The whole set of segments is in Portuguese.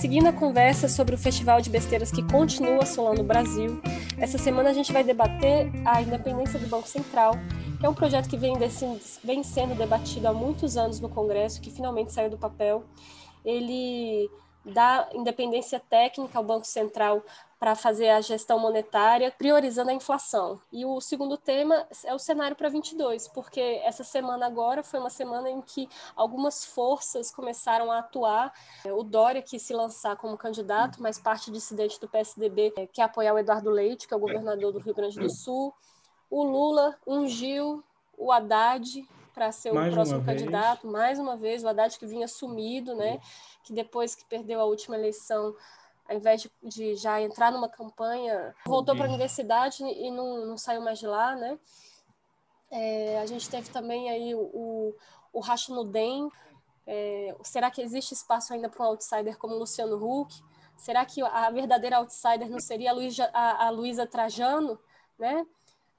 seguindo a conversa sobre o festival de besteiras que continua assolando o Brasil, essa semana a gente vai debater a independência do Banco Central, que é um projeto que vem, desse, vem sendo debatido há muitos anos no Congresso, que finalmente saiu do papel. Ele dá independência técnica ao Banco Central para fazer a gestão monetária, priorizando a inflação. E o segundo tema é o cenário para 22, porque essa semana agora foi uma semana em que algumas forças começaram a atuar. O Dória quis se lançar como candidato, mas parte dissidente do PSDB é, quer apoiar o Eduardo Leite, que é o governador do Rio Grande do Sul. O Lula ungiu o Haddad para ser mais o próximo candidato, mais uma vez, o Haddad que vinha sumido, né? Que depois que perdeu a última eleição ao invés de, de já entrar numa campanha, voltou para a universidade e não, não saiu mais de lá, né? É, a gente teve também aí o, o, o Rachinudem. É, será que existe espaço ainda para um outsider como Luciano Huck? Será que a verdadeira outsider não seria a Luísa, a, a Luísa Trajano, né?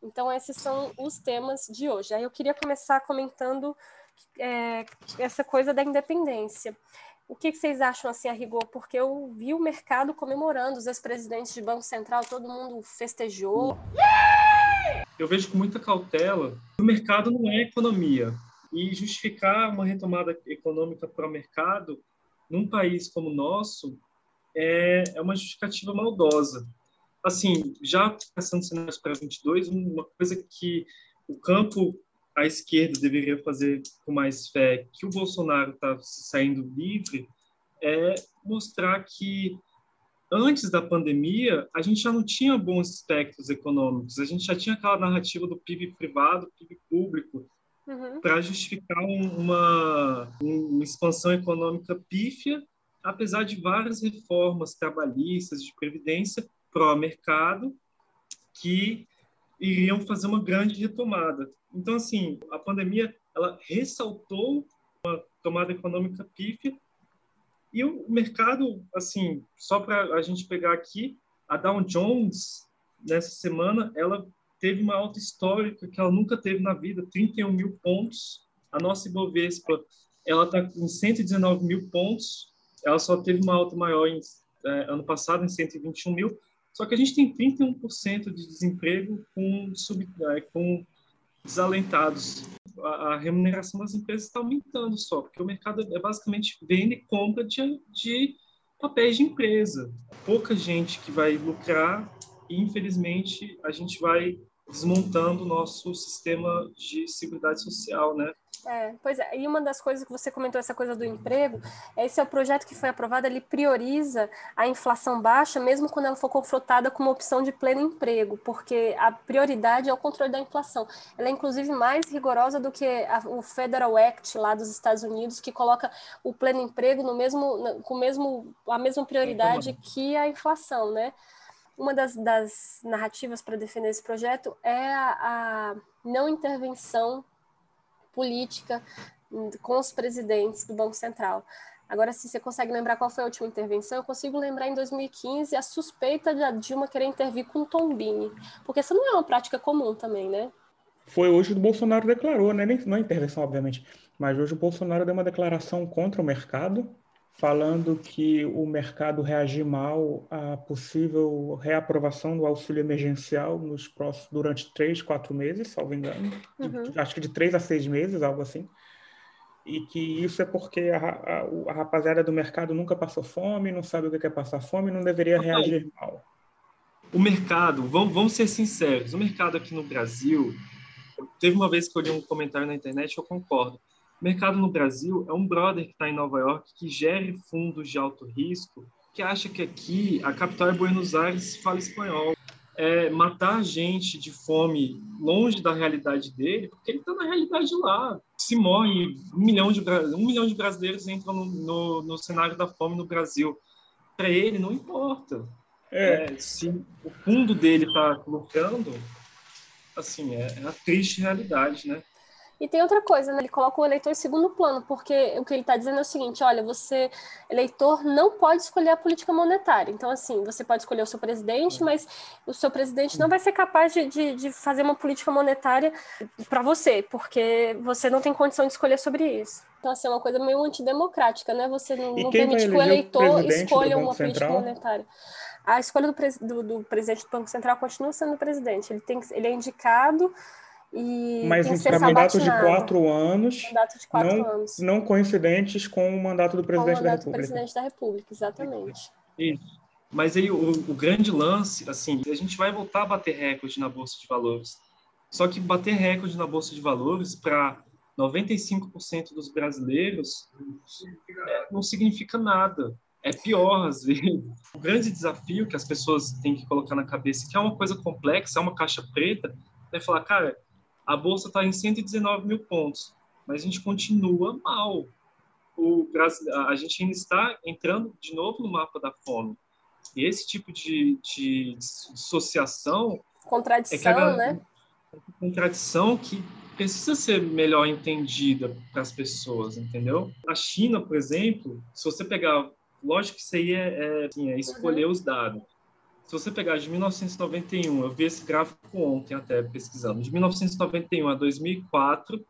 Então, esses são os temas de hoje. Aí eu queria começar comentando é, essa coisa da independência. O que, vocês acham assim a rigor? Porque eu vi o mercado comemorando, os ex-presidentes de Banco Central, todo mundo festejou. Eu vejo com muita cautela o mercado não é economia. E justificar uma retomada econômica para o mercado num país como o nosso é, é uma justificativa maldosa. Assim, já passando cenários para 22, uma coisa que o campo a esquerda deveria fazer com mais fé que o Bolsonaro está saindo livre é mostrar que antes da pandemia a gente já não tinha bons aspectos econômicos, a gente já tinha aquela narrativa do PIB privado, PIB público, uhum. para justificar uma, uma expansão econômica pífia, apesar de várias reformas trabalhistas de previdência pró-mercado que iriam fazer uma grande retomada. Então, assim, a pandemia ela ressaltou uma tomada econômica pífia e o mercado, assim, só para a gente pegar aqui, a Dow Jones, nessa semana, ela teve uma alta histórica que ela nunca teve na vida, 31 mil pontos. A nossa Ibovespa, ela está com 119 mil pontos, ela só teve uma alta maior em, é, ano passado, em 121 mil, só que a gente tem 31% de desemprego com, sub, é, com desalentados. A, a, remuneração das empresas está aumentando só, porque o mercado é basicamente venda e compra de, de papéis de empresa. Pouca gente que vai lucrar e, infelizmente, a gente vai desmontando o nosso sistema de seguridade social, né? É, pois é, e uma das coisas que você comentou, essa coisa do emprego, esse é o projeto que foi aprovado, ele prioriza a inflação baixa, mesmo quando ela for confrontada com uma opção de pleno emprego, porque a prioridade é o controle da inflação. Ela é, inclusive, mais rigorosa do que a, o Federal Act lá dos Estados Unidos, que coloca o pleno emprego no mesmo, com mesmo, a mesma prioridade que a inflação, né? Uma das, das narrativas para defender esse projeto é a, a não intervenção política com os presidentes do Banco Central. Agora, se você consegue lembrar qual foi a última intervenção, eu consigo lembrar em 2015 a suspeita da Dilma querer intervir com Tombini, porque essa não é uma prática comum também, né? Foi hoje o Bolsonaro declarou, né? não é intervenção, obviamente, mas hoje o Bolsonaro deu uma declaração contra o mercado, falando que o mercado reagir mal à possível reaprovação do auxílio emergencial nos próximos, durante três, quatro meses, salvo engano, uhum. acho que de três a seis meses, algo assim, e que isso é porque a, a, a rapaziada do mercado nunca passou fome, não sabe o que é passar fome, não deveria reagir mal. O mercado, vamos, vamos ser sinceros, o mercado aqui no Brasil, teve uma vez que eu li um comentário na internet, eu concordo, mercado no Brasil é um brother que está em Nova York que gere fundos de alto risco, que acha que aqui a capital é Buenos Aires fala espanhol. É matar gente de fome longe da realidade dele, porque ele está na realidade lá. Se morre, um milhão de, um milhão de brasileiros entram no, no, no cenário da fome no Brasil. Para ele, não importa. É. É, se o fundo dele está lucrando, assim, é, é a triste realidade, né? E tem outra coisa, né? Ele coloca o eleitor em segundo plano, porque o que ele está dizendo é o seguinte: olha, você, eleitor, não pode escolher a política monetária. Então, assim, você pode escolher o seu presidente, mas o seu presidente não vai ser capaz de, de, de fazer uma política monetária para você, porque você não tem condição de escolher sobre isso. Então, assim, é uma coisa meio antidemocrática, né? Você não, não permite que o eleitor escolha uma política monetária. A escolha do, do, do, presidente do Banco Central continua sendo o presidente. Ele, tem, ele é indicado e Mas ser mandato de quatro anos, mandato de quatro não, anos, não coincidentes com o mandato do presidente com o mandato da República. Do presidente da República, exatamente. Isso. Mas aí o, o grande lance, assim, a gente vai voltar a bater recorde na bolsa de valores. Só que bater recorde na bolsa de valores para 95% dos brasileiros é, não significa nada. É pior, às vezes. O grande desafio que as pessoas têm que colocar na cabeça, que é uma coisa complexa, é uma caixa preta, é falar, cara, a bolsa está em 119 mil pontos, mas a gente continua mal. O a gente ainda está entrando de novo no mapa da fome. E esse tipo de, de dissociação. Contradição, é que a, né? Contradição que precisa ser melhor entendida para as pessoas, entendeu? A China, por exemplo, se você pegar, lógico que isso aí é, é, assim, é escolher uhum. os dados. Se você pegar de 1991, eu vi esse gráfico ontem até pesquisando, de 1991 a 2004,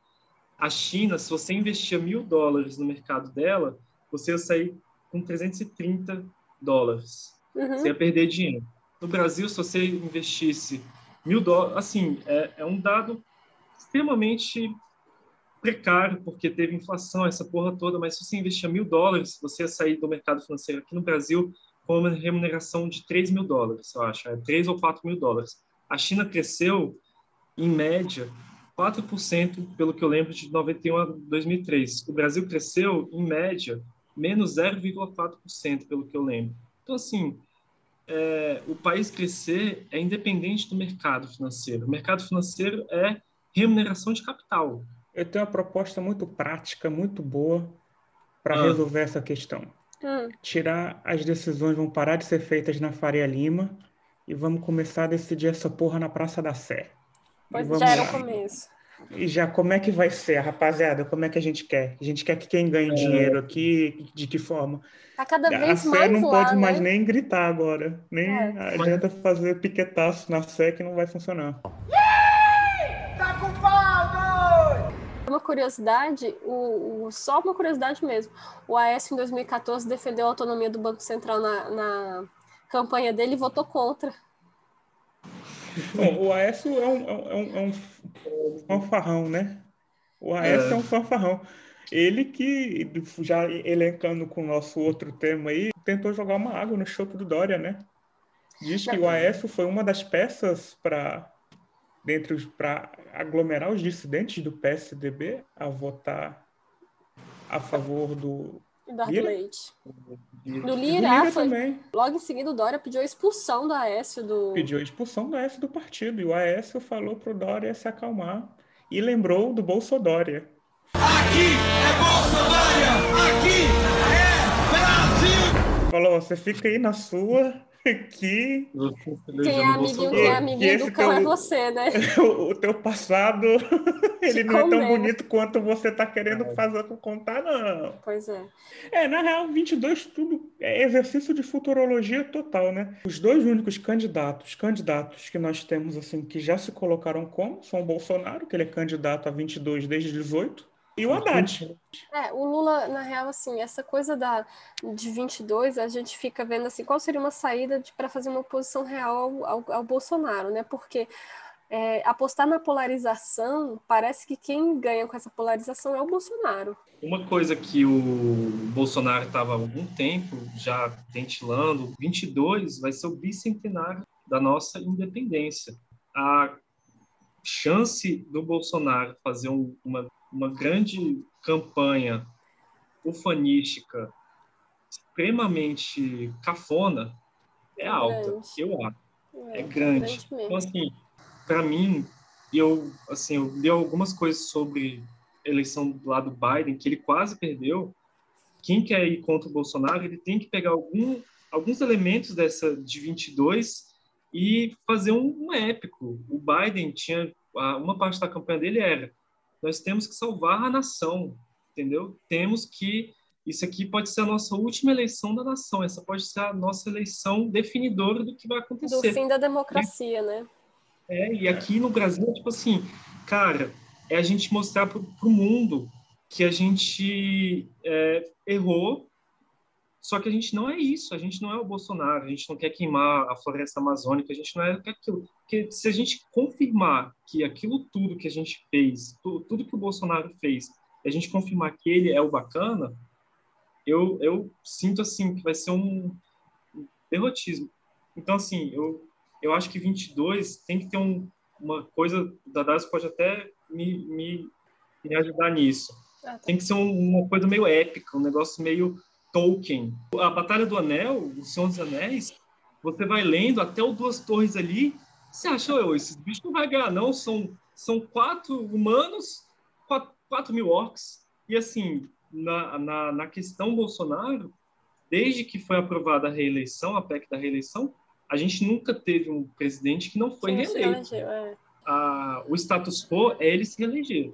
a China, se você investia mil dólares no mercado dela, você ia sair com 330 dólares. Uhum. Você ia perder dinheiro. No Brasil, se você investisse mil dólares, assim, é, é um dado extremamente precário, porque teve inflação, essa porra toda, mas se você investir mil dólares, você ia sair do mercado financeiro aqui no Brasil com uma remuneração de 3 mil dólares, eu acho, é 3 ou 4 mil dólares. A China cresceu, em média, 4%, pelo que eu lembro, de 91 a 2003. O Brasil cresceu, em média, menos 0,4%, pelo que eu lembro. Então, assim, é, o país crescer é independente do mercado financeiro. O mercado financeiro é remuneração de capital. Eu tenho uma proposta muito prática, muito boa para ah. resolver essa questão. Ah. Tirar as decisões vão parar de ser feitas na Faria Lima e vamos começar a decidir essa porra na Praça da Sé. Pois já era o começo. E já como é que vai ser, rapaziada? Como é que a gente quer? A gente quer que quem ganhe é. dinheiro aqui, de que forma? Tá cada vez a mais não lá, pode né? mais nem gritar agora. Nem é. adianta fazer piquetaço na Sé que não vai funcionar. Tá uma curiosidade, o, o, só uma curiosidade mesmo. O Aécio, em 2014, defendeu a autonomia do Banco Central na, na campanha dele e votou contra. Bom, o Aécio é um, é um, é um fanfarrão, né? O Aécio é. é um fanfarrão. Ele que, já elencando com o nosso outro tema aí, tentou jogar uma água no chope do Dória, né? Diz que o Aécio foi uma das peças para dentro para aglomerar os dissidentes do PSDB a votar a favor do Eduardo Lira? Leite. Do Lira, do Lira foi... também. Logo em seguida, o Dória pediu a expulsão do Aécio do. Pediu a expulsão do Aécio do partido. E o Aécio falou para o Dória se acalmar. E lembrou do Bolsodória. Aqui é Bolsonaro! Aqui é Brasil! Falou: você fica aí na sua, que quem é amiguinho, quem é amiguinho do cão é teu, é você, né? O, teu passado, ele não é tão bonito quanto você tá querendo é. fazer contar, não. Pois é. É, na real, 22 tudo é exercício de futurologia total, né? Os dois únicos candidatos, candidatos que nós temos assim que já se colocaram como são o Bolsonaro, que ele é candidato a 22 desde 18, e o Haddad. É, o Lula, na real, assim, essa coisa da, de 22, a gente fica vendo assim, qual seria uma saída para fazer uma oposição real ao, ao, ao Bolsonaro, né? Porque é, apostar na polarização, parece que quem ganha com essa polarização é o Bolsonaro. Uma coisa que o Bolsonaro estava há algum tempo já ventilando, 22 vai ser o bicentenário da nossa independência. A chance do Bolsonaro fazer um, uma uma grande campanha ufanística extremamente cafona é, alta, eu acho. É, é grande. Então, assim, para mim, eu, assim, eu li algumas coisas sobre a eleição do lado Biden, que ele quase perdeu. Quem quer ir contra o Bolsonaro, ele tem que pegar algum, alguns elementos dessa de 22 e fazer um, um épico. O Biden tinha, uma parte da campanha dele era nós temos que salvar a nação, entendeu? Temos que isso aqui pode ser a nossa última eleição da nação, essa pode ser a nossa eleição definidora do que vai acontecer. Do fim da democracia, é, né? É, e aqui no Brasil, tipo assim, cara, é a gente mostrar para o mundo que a gente é, errou, só que a gente não é isso, a gente não é o Bolsonaro, a gente não quer queimar a floresta amazônica, a gente não é aquilo. Porque se a gente confirmar que aquilo tudo que a gente fez, tudo, tudo que o Bolsonaro fez, a gente confirmar que ele é o bacana, eu, eu sinto assim que vai ser um derrotismo. Então, assim, eu, eu acho que 22 tem que ter um, uma coisa, o Dadas pode até me, me, me ajudar nisso. Ah, tá. Tem que ser um, uma coisa meio épica, um negócio meio Tolkien. A Batalha do Anel, o Senhor dos Anéis, você vai lendo até o Duas Torres ali, você acha, esses bichos não vai ganhar, não, são, são quatro humanos, quatro, quatro mil orcs, e assim, na, na, na questão Bolsonaro, desde que foi aprovada a reeleição, a PEC da reeleição, a gente nunca teve um presidente que não foi Sim, reeleito. É. A, o status quo é ele se reeleger.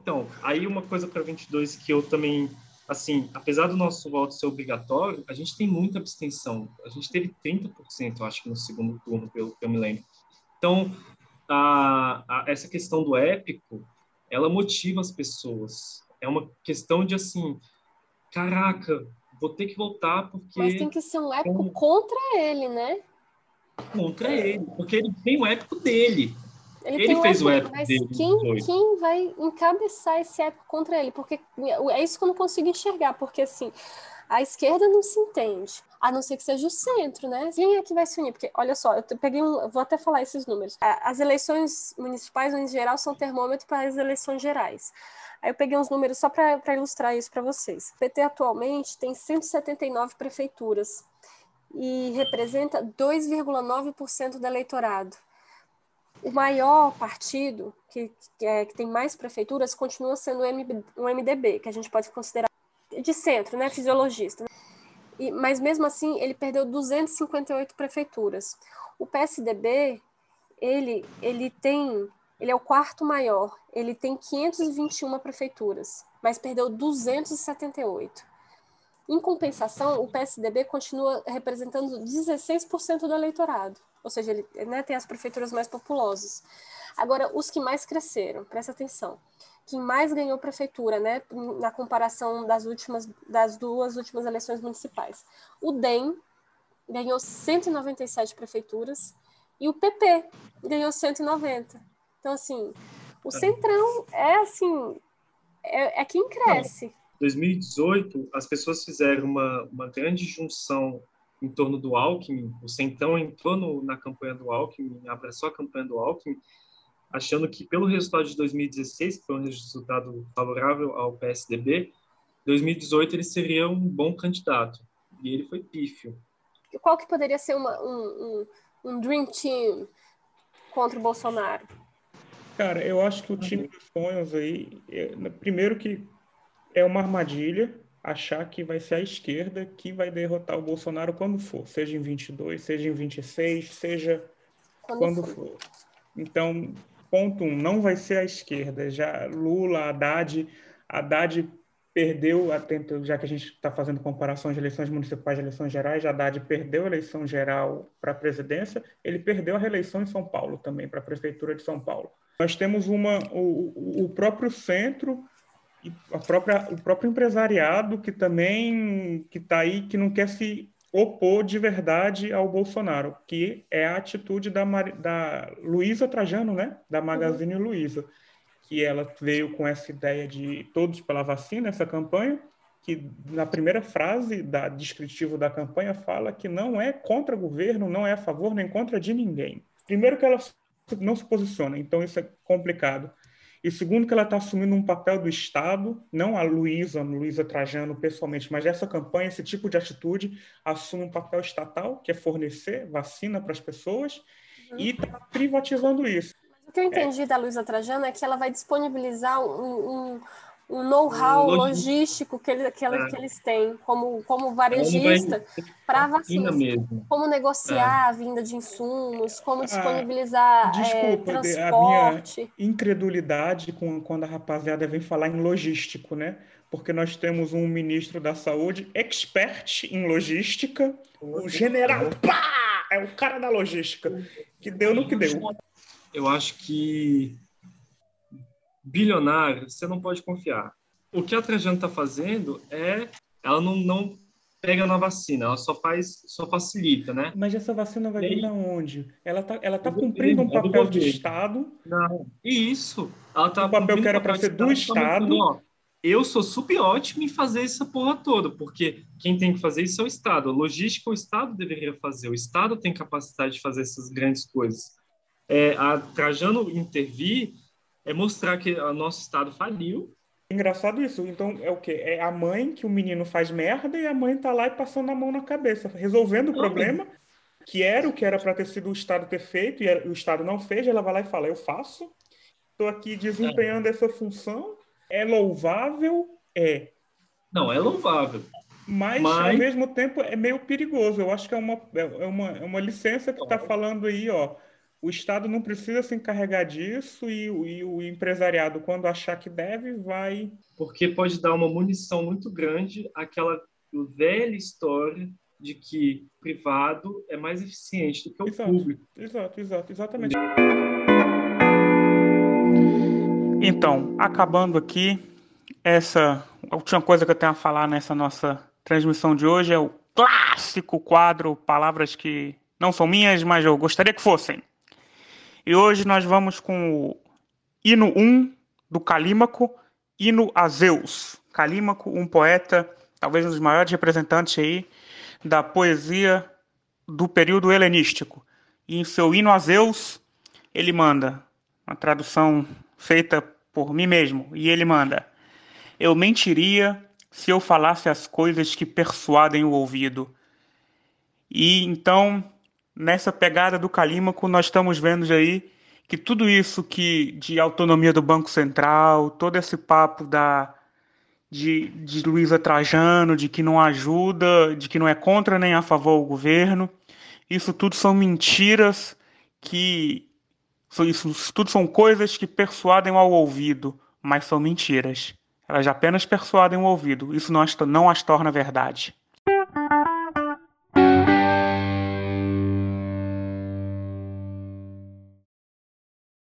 Então, aí uma coisa para 22 que eu também, assim, apesar do nosso voto ser obrigatório, a gente tem muita abstenção. A gente teve 30%, eu acho no segundo turno, pelo que eu me lembro. Então, a, a, essa questão do épico, ela motiva as pessoas. É uma questão de assim, caraca, vou ter que voltar porque. Mas tem que ser um épico contra ele, né? Contra ele, porque ele tem o épico dele. Ele, ele fez o épico, mas dele. Quem, quem vai encabeçar esse épico contra ele? Porque é isso que eu não consigo enxergar, porque assim, a esquerda não se entende, a não ser que seja o centro, né? Quem é que vai se unir? Porque, olha só, eu peguei um, vou até falar esses números. As eleições municipais, em geral, são termômetro para as eleições gerais. Aí eu peguei uns números só para ilustrar isso para vocês. O PT atualmente tem 179 prefeituras e representa 2,9% do eleitorado. O maior partido, que, que, é, que, tem mais prefeituras, continua sendo o MDB, que a gente pode considerar de centro, né, fisiologista. E, mas mesmo assim, ele perdeu 258 prefeituras. O PSDB, ele, ele tem ele é o quarto maior. Ele tem 521 prefeituras, mas perdeu 278. Em compensação, o PSDB continua representando 16% do eleitorado, ou seja, ele né, tem as prefeituras mais populosas. Agora, os que mais cresceram, presta atenção, quem mais ganhou prefeitura, né, na comparação das últimas, das duas últimas eleições municipais, o DEM ganhou 197 prefeituras e o PP ganhou 190. Então, assim, o é. Centrão é assim, é, é quem cresce. Em 2018, as pessoas fizeram uma, uma grande junção em torno do Alckmin. O Centrão entrou no, na campanha do Alckmin, abraçou a campanha do Alckmin, achando que pelo resultado de 2016, que foi um resultado favorável ao PSDB, 2018 ele seria um bom candidato. E ele foi pífio. Qual que poderia ser uma, um, um, um dream team contra o Bolsonaro? Cara, eu acho que o time dos sonhos aí, é, primeiro que é uma armadilha achar que vai ser a esquerda que vai derrotar o Bolsonaro quando for, seja em 22, seja em 26, seja quando, quando for. for. Então, ponto um, não vai ser a esquerda. Já Lula, Haddad, Haddad perdeu, já que a gente está fazendo comparações de eleições municipais e eleições gerais, Haddad perdeu a eleição geral para a presidência, ele perdeu a reeleição em São Paulo também, para a prefeitura de São Paulo. Nós temos uma, o, o próprio centro e a própria, o próprio empresariado que também que está aí, que não quer se opor de verdade ao Bolsonaro, que é a atitude da, da Luísa Trajano, né? da Magazine uhum. Luiza, que ela veio com essa ideia de todos pela vacina, essa campanha, que na primeira frase da descritivo da campanha fala que não é contra governo, não é a favor nem contra de ninguém. Primeiro que ela não se posiciona, então isso é complicado. E segundo, que ela está assumindo um papel do Estado, não a Luísa, Luísa Trajano pessoalmente, mas essa campanha, esse tipo de atitude, assume um papel estatal, que é fornecer vacina para as pessoas, uhum. e está privatizando isso. o que eu entendi é. da Luísa Trajano é que ela vai disponibilizar um, um, o know-how logístico que, ele, que, é. que, eles têm como, como varejista para vacinas. Mesmo. Como negociar é. a vinda de insumos, como ah, disponibilizar ah, desculpa, é, transporte. A minha incredulidade com, quando a rapaziada vem falar em logístico, né? Porque nós temos um ministro da saúde expert em logística, o general, pá! É o cara da logística, que deu no que deu. Eu acho que bilionário, você não pode confiar. O que a Trajano está fazendo é, ela não, não pega na vacina, ela só faz, só facilita, né? Mas essa vacina vai vir da onde? Ela está ela tá cumprindo um papel de Estado. Não, isso. Ela tá um papel que era para ser do Estado. Ó, eu sou super ótimo em fazer essa porra toda, porque quem tem que fazer isso é o Estado. A logística o Estado deveria fazer. O Estado tem capacidade de fazer essas grandes coisas. É, a Trajano intervir é mostrar que o nosso Estado faliu. Engraçado isso. Então, é o quê? É a mãe que o menino faz merda e a mãe tá lá e passando a mão na cabeça, resolvendo o problema, que era o que era para ter sido o Estado ter feito, e o Estado não fez, ela vai lá e fala, eu faço, estou aqui desempenhando é. essa função, é louvável? É. Não, é louvável. Mas, Mas, ao mesmo tempo, é meio perigoso. Eu acho que é uma, é uma, é uma licença que está falando aí, ó o Estado não precisa se encarregar disso e, e, o empresariado, quando achar que deve, vai. Porque pode dar uma munição muito grande àquela velha história de que o privado é mais eficiente do que o exato, público. Exato, exato, exatamente. Então, acabando aqui, essa a última coisa que eu tenho a falar nessa nossa transmissão de hoje é o clássico quadro Palavras que não são minhas, mas eu gostaria que fossem. E hoje nós vamos com o hino 1 do Calímaco, hino a Zeus. Calímaco, um poeta, talvez um dos maiores representantes aí da poesia do período helenístico. E em seu hino a Zeus, ele manda, uma tradução feita por mim mesmo, e ele manda: Eu mentiria se eu falasse as coisas que persuadem o ouvido. E então nessa pegada do Calímaco, nós estamos vendo aí que tudo isso que de autonomia do Banco Central, todo esse papo da de, de Luísa Trajano, de que não ajuda, de que não é contra nem a favor o governo, isso tudo são mentiras que isso tudo são coisas que persuadem ao ouvido, mas são mentiras. Elas apenas persuadem o ouvido. Isso não as, não as torna verdade.